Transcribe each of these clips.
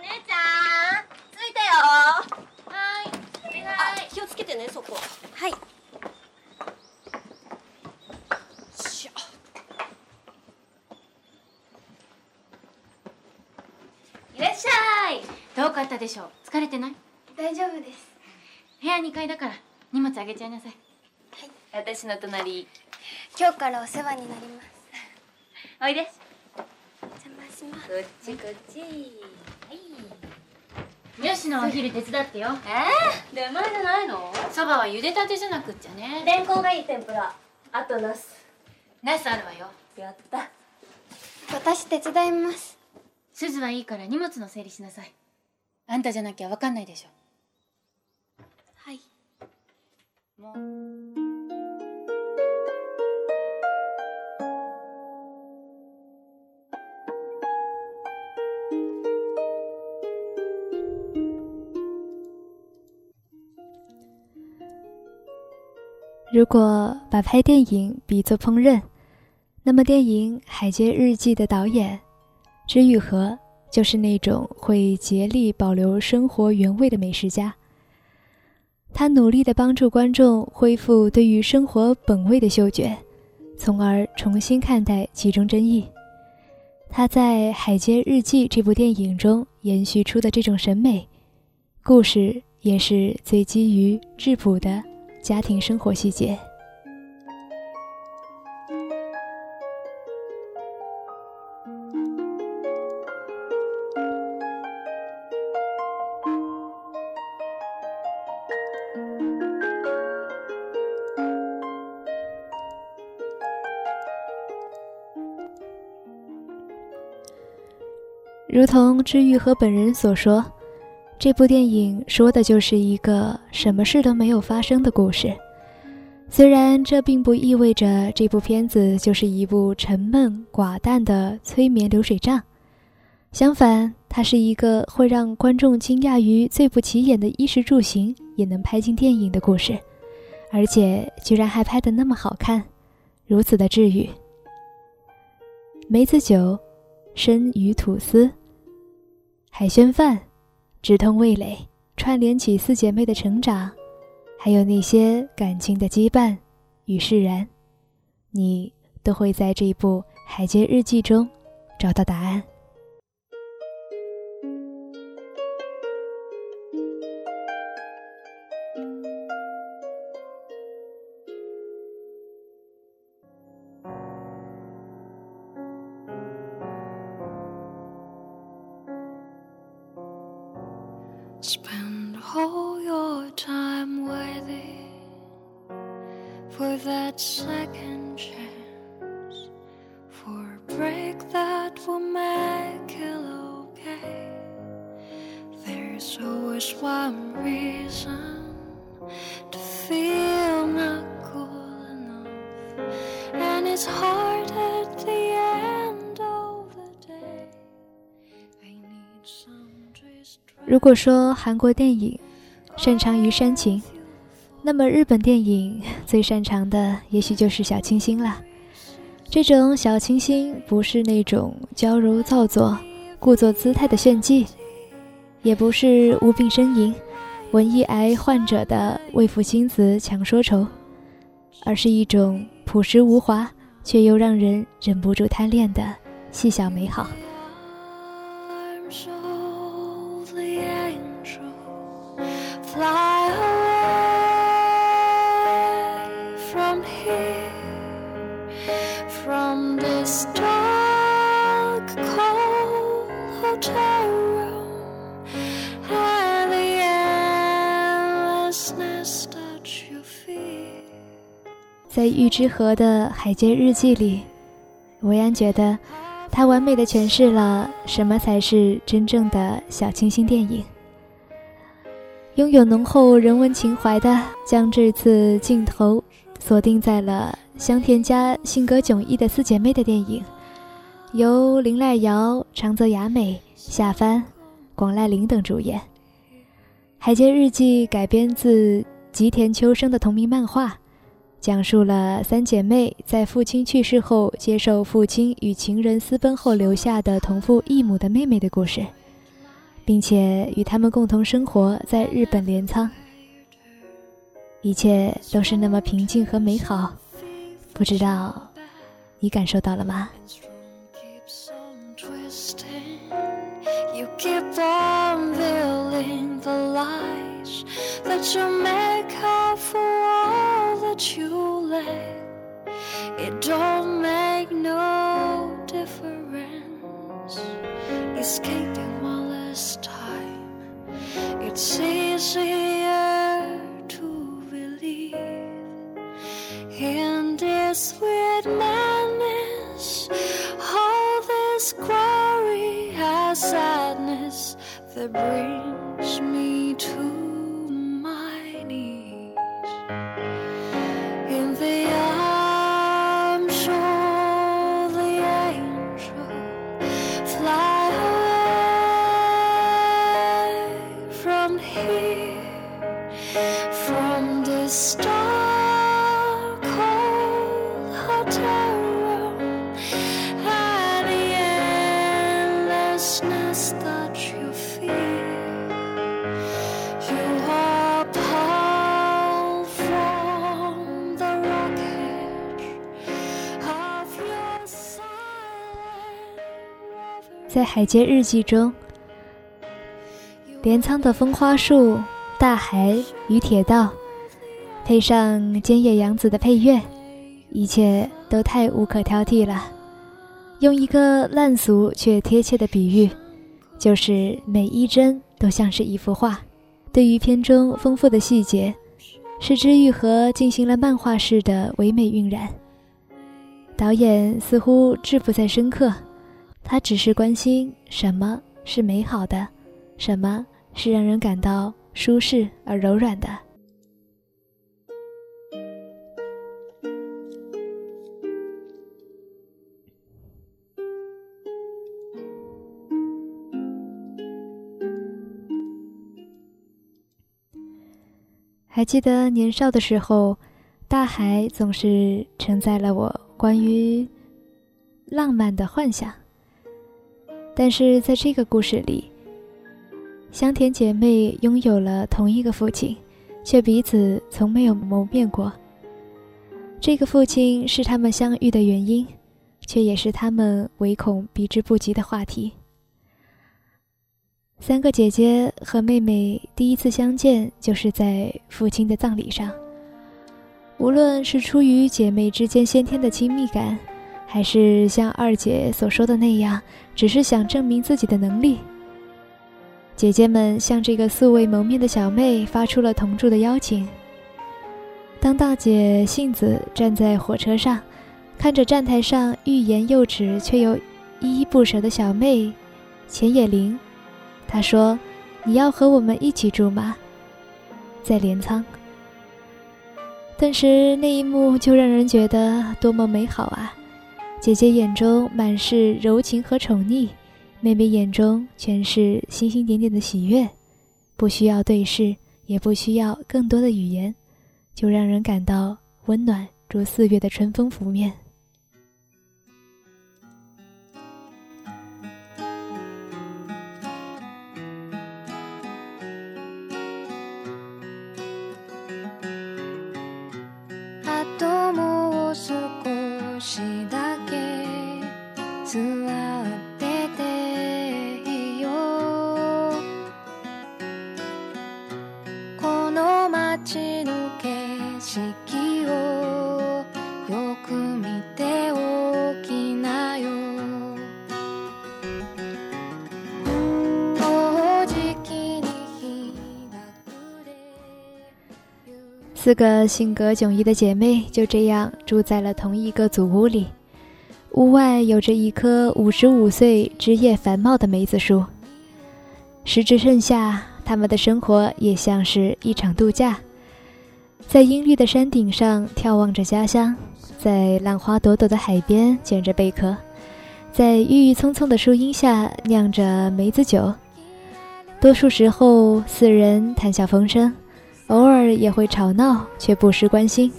姉ちゃん。着い。たよはい。お願い。気をつけてねそこはい。しょい。らっしゃい。どうかったでしょう疲れてない。大丈夫です部屋2階だから荷物あげちゃい。なさい。はい。私の隣今日からお世話になりますおい。で邪魔しますこっちこっちはいよしのお昼手伝ってよ。えー、出前じゃないの？そばは茹でたてじゃなくっちゃね。レンコンがいい天ぷら。あとナス。ナスあるわよ。やった。私手伝います。すずはいいから荷物の整理しなさい。あんたじゃなきゃわかんないでしょ。はい。もう如果把拍电影比作烹饪，那么电影《海街日记》的导演知玉和就是那种会竭力保留生活原味的美食家。他努力地帮助观众恢复对于生活本味的嗅觉，从而重新看待其中真意。他在《海街日记》这部电影中延续出的这种审美，故事也是最基于质朴的家庭生活细节。如同治愈和本人所说，这部电影说的就是一个什么事都没有发生的故事。虽然这并不意味着这部片子就是一部沉闷寡淡的催眠流水账，相反，它是一个会让观众惊讶于最不起眼的衣食住行也能拍进电影的故事，而且居然还拍得那么好看，如此的治愈。梅子酒、生鱼吐司。海鲜饭，直通味蕾，串联起四姐妹的成长，还有那些感情的羁绊与释然，你都会在这一部《海街日记》中找到答案。For that second chance, for a break that will make it okay. There's always one reason to feel not cool enough, and it's hard at the end of the day. I need some twist. 如果说韩国电影擅长于煽情，那么日本电影 最擅长的也许就是小清新了。这种小清新不是那种娇柔造作、故作姿态的炫技，也不是无病呻吟、文艺癌患者的为赋新词强说愁，而是一种朴实无华却又让人忍不住贪恋的细小美好。在玉之河的《海街日记》里，维安觉得他完美的诠释了什么才是真正的小清新电影。拥有浓厚人文情怀的，将这次镜头锁定在了香田家性格迥异的四姐妹的电影，由林濑遥、长泽雅美、夏帆、广濑铃等主演。《海街日记》改编自吉田秋生的同名漫画。讲述了三姐妹在父亲去世后，接受父亲与情人私奔后留下的同父异母的妹妹的故事，并且与他们共同生活在日本镰仓，一切都是那么平静和美好。不知道你感受到了吗？That you all let. It don't make no difference. Escaping one last time. It's easier to believe in this sweet madness, all this glory has sadness that brings me to 在《海街日记》中，镰仓的风花树、大海与铁道，配上菅野洋子的配乐，一切都太无可挑剔了。用一个烂俗却贴切的比喻，就是每一帧都像是一幅画。对于片中丰富的细节，石之愈合进行了漫画式的唯美晕染。导演似乎志不在深刻，他只是关心什么是美好的，什么是让人感到舒适而柔软的。还记得年少的时候，大海总是承载了我关于浪漫的幻想。但是在这个故事里，香田姐妹拥有了同一个父亲，却彼此从没有谋面过。这个父亲是他们相遇的原因，却也是他们唯恐避之不及的话题。三个姐姐和妹妹第一次相见，就是在父亲的葬礼上。无论是出于姐妹之间先天的亲密感，还是像二姐所说的那样，只是想证明自己的能力，姐姐们向这个素未谋面的小妹发出了同住的邀请。当大姐杏子站在火车上，看着站台上欲言又止却又依依不舍的小妹浅野绫。他说：“你要和我们一起住吗？在镰仓。”顿时，那一幕就让人觉得多么美好啊！姐姐眼中满是柔情和宠溺，妹妹眼中全是星星点点的喜悦。不需要对视，也不需要更多的语言，就让人感到温暖如四月的春风拂面。四个性格迥异的姐妹就这样住在了同一个祖屋里。屋外有着一棵五十五岁、枝叶繁茂的梅子树。时值盛夏，她们的生活也像是一场度假，在阴绿的山顶上眺望着家乡，在浪花朵朵的海边捡着贝壳，在郁郁葱葱的树荫下酿着梅子酒。多数时候，四人谈笑风生。偶尔也会吵闹，却不失关心。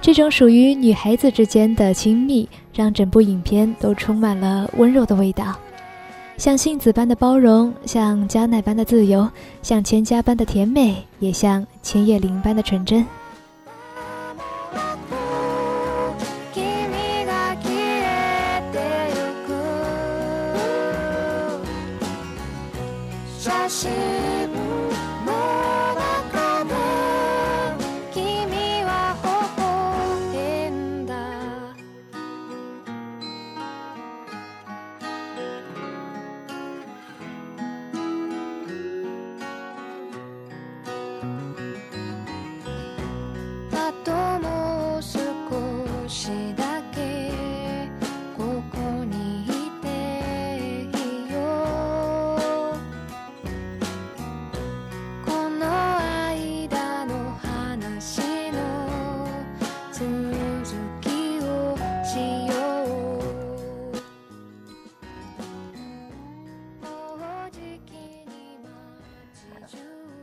这种属于女孩子之间的亲密，让整部影片都充满了温柔的味道。像杏子般的包容，像加奈般的自由，像千家般的甜美，也像千叶灵般的纯真。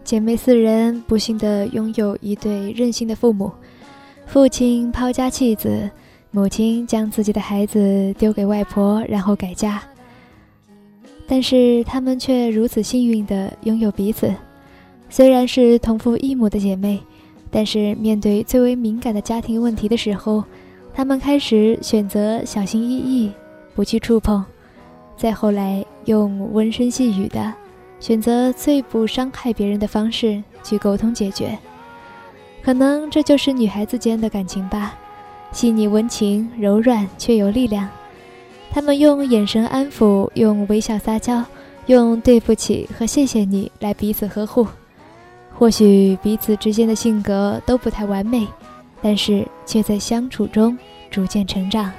姐妹四人不幸地拥有一对任性的父母，父亲抛家弃子，母亲将自己的孩子丢给外婆，然后改嫁。但是她们却如此幸运地拥有彼此，虽然是同父异母的姐妹，但是面对最为敏感的家庭问题的时候，她们开始选择小心翼翼，不去触碰，再后来用温声细语的。选择最不伤害别人的方式去沟通解决，可能这就是女孩子间的感情吧，细腻温情，柔软却有力量。她们用眼神安抚，用微笑撒娇，用对不起和谢谢你来彼此呵护。或许彼此之间的性格都不太完美，但是却在相处中逐渐成长。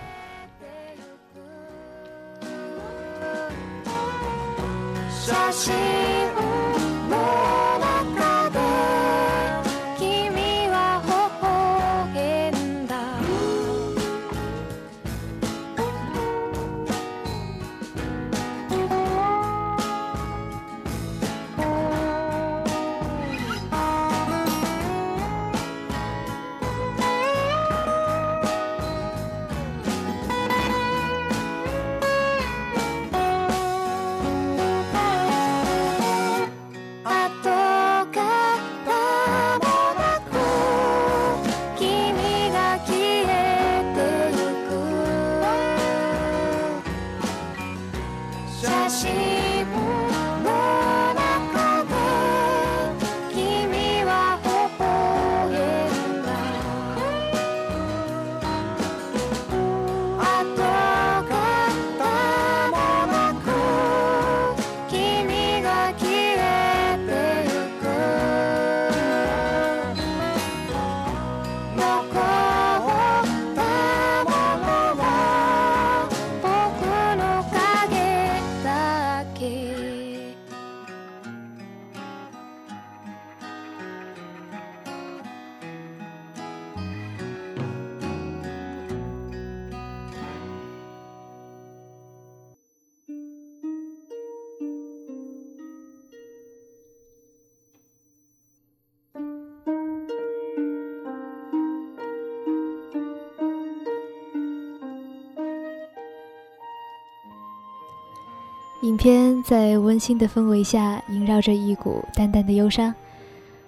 影片在温馨的氛围下萦绕着一股淡淡的忧伤，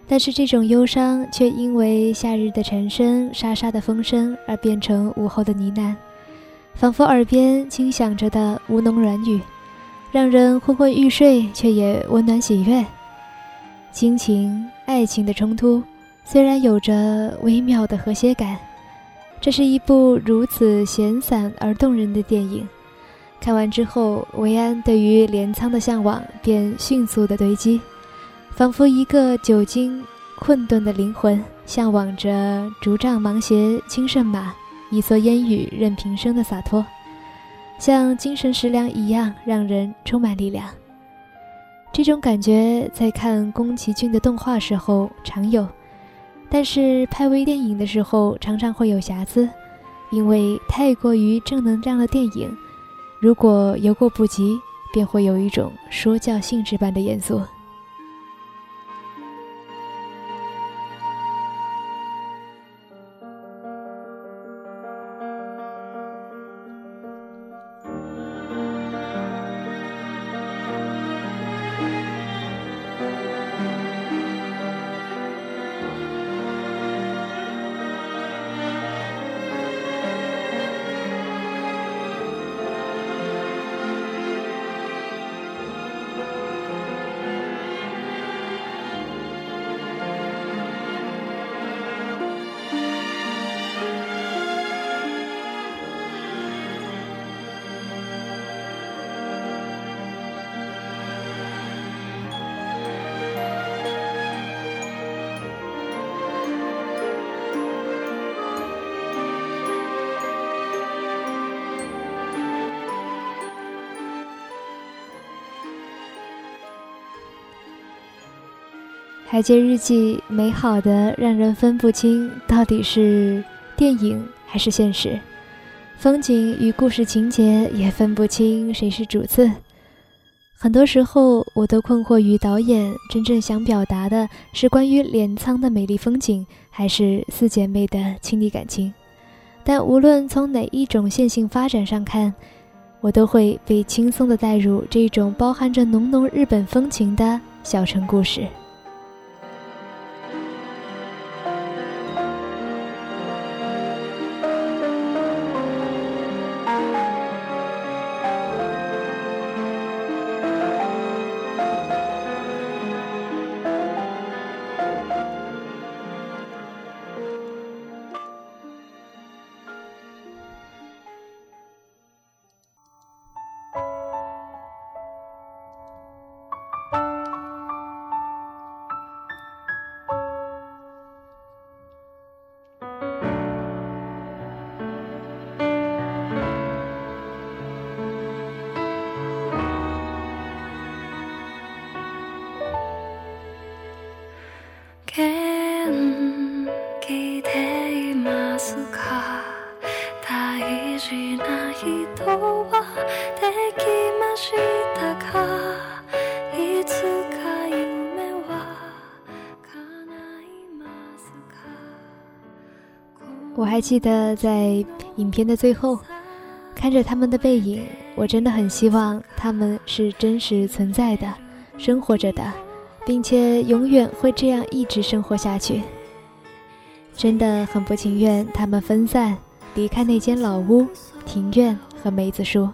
但是这种忧伤却因为夏日的蝉声、沙沙的风声而变成午后的呢喃，仿佛耳边轻响着的吴侬软语，让人昏昏欲睡，却也温暖喜悦。亲情、爱情的冲突，虽然有着微妙的和谐感，这是一部如此闲散而动人的电影。看完之后，维安对于镰仓的向往便迅速的堆积，仿佛一个久经困顿的灵魂，向往着竹杖芒鞋轻胜马，一蓑烟雨任平生的洒脱，像精神食粮一样，让人充满力量。这种感觉在看宫崎骏的动画时候常有，但是拍微电影的时候常常会有瑕疵，因为太过于正能量的电影。如果游过不及，便会有一种说教性质般的严肃。海街日记美好的让人分不清到底是电影还是现实，风景与故事情节也分不清谁是主次。很多时候，我都困惑于导演真正想表达的是关于镰仓的美丽风景，还是四姐妹的亲昵感情。但无论从哪一种线性发展上看，我都会被轻松地带入这种包含着浓浓日本风情的小城故事。还记得在影片的最后，看着他们的背影，我真的很希望他们是真实存在的、生活着的，并且永远会这样一直生活下去。真的很不情愿他们分散，离开那间老屋、庭院和梅子树。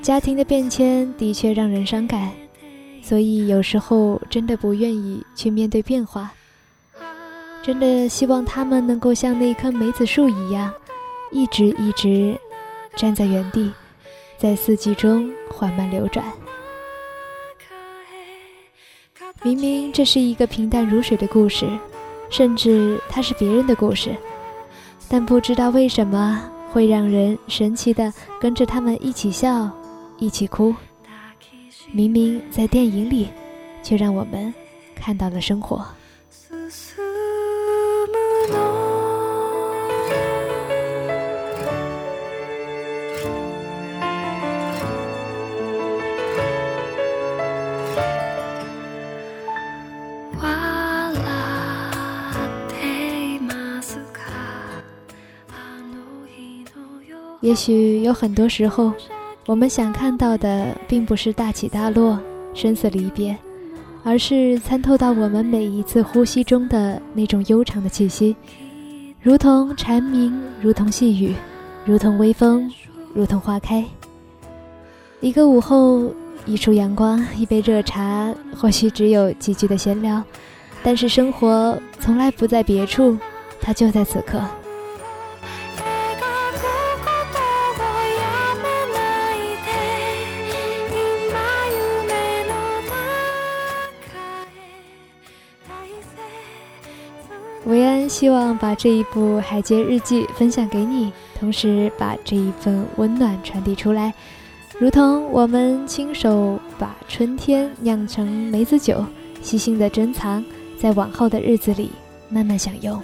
家庭的变迁的确让人伤感，所以有时候真的不愿意去面对变化。真的希望他们能够像那棵梅子树一样，一直一直站在原地，在四季中缓慢流转。明明这是一个平淡如水的故事，甚至它是别人的故事，但不知道为什么会让人神奇的跟着他们一起笑，一起哭。明明在电影里，却让我们看到了生活。也许有很多时候，我们想看到的并不是大起大落、生死离别，而是参透到我们每一次呼吸中的那种悠长的气息，如同蝉鸣，如同细雨，如同微风，如同花开。一个午后，一束阳光，一杯热茶，或许只有几句的闲聊，但是生活从来不在别处，它就在此刻。希望把这一部《海街日记》分享给你，同时把这一份温暖传递出来，如同我们亲手把春天酿成梅子酒，细心的珍藏，在往后的日子里慢慢享用。